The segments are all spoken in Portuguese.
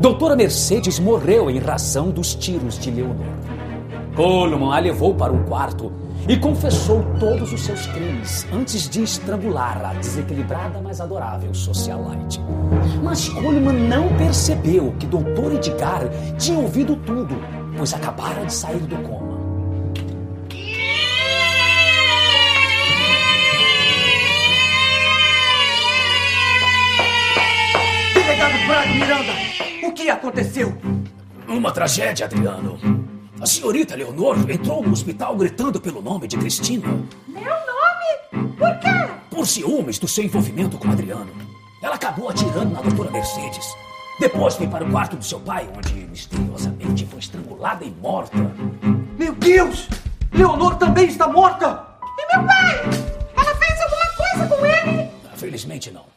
Doutora Mercedes morreu em razão dos tiros de Leonor. Coleman a levou para um quarto e confessou todos os seus crimes antes de estrangular a desequilibrada, mas adorável socialite. Mas Coleman não percebeu que Dr. Edgar tinha ouvido tudo, pois acabara de sair do coma. Miranda, o que aconteceu? Uma tragédia, Adriano. A senhorita Leonor entrou no hospital gritando pelo nome de Cristina. Meu nome? Por quê? Por ciúmes do seu envolvimento com Adriano. Ela acabou atirando na doutora Mercedes. Depois foi para o quarto do seu pai, onde misteriosamente foi estrangulada e morta. Meu Deus! Leonor também está morta! E meu pai? Ela fez alguma coisa com ele? Felizmente não.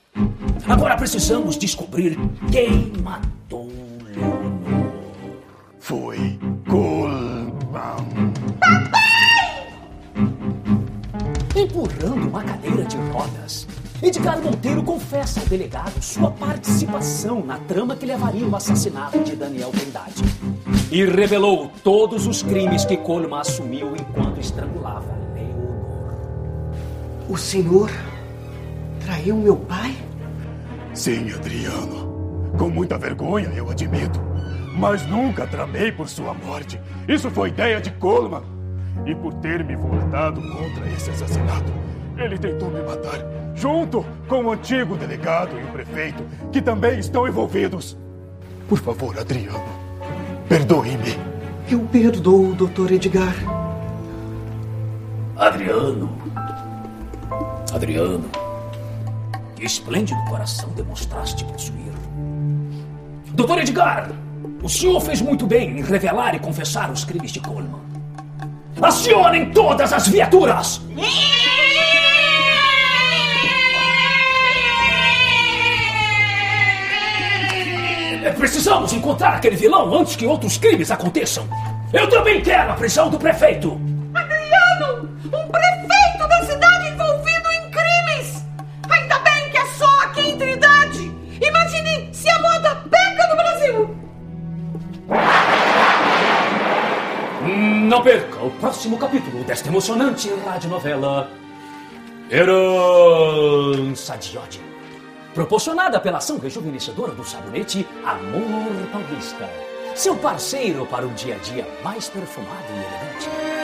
Agora precisamos descobrir quem matou Leonor. Foi Coleman. Empurrando uma cadeira de rodas, Edgar Monteiro confessa ao delegado sua participação na trama que levaria ao assassinato de Daniel Trindade. E revelou todos os crimes que Coleman assumiu enquanto estrangulava Leonor. O senhor traiu meu pai? Sim, Adriano. Com muita vergonha, eu admito. Mas nunca tramei por sua morte. Isso foi ideia de Coleman. E por ter me voltado contra esse assassinato, ele tentou me matar, junto com o antigo delegado e o prefeito, que também estão envolvidos. Por favor, Adriano, perdoe-me. Eu perdoo, Dr. Edgar. Adriano. Adriano. Que esplêndido coração demonstraste possuir. Doutor Edgar, o senhor fez muito bem em revelar e confessar os crimes de Coleman. Acionem todas as viaturas! Precisamos encontrar aquele vilão antes que outros crimes aconteçam. Eu também quero a prisão do prefeito! Adriano! Um prefeito Não perca o próximo capítulo desta emocionante radionovela Herança de ódio. Proporcionada pela ação rejuvenescedora do sabonete Amor Paulista. Seu parceiro para um dia a dia mais perfumado e elegante.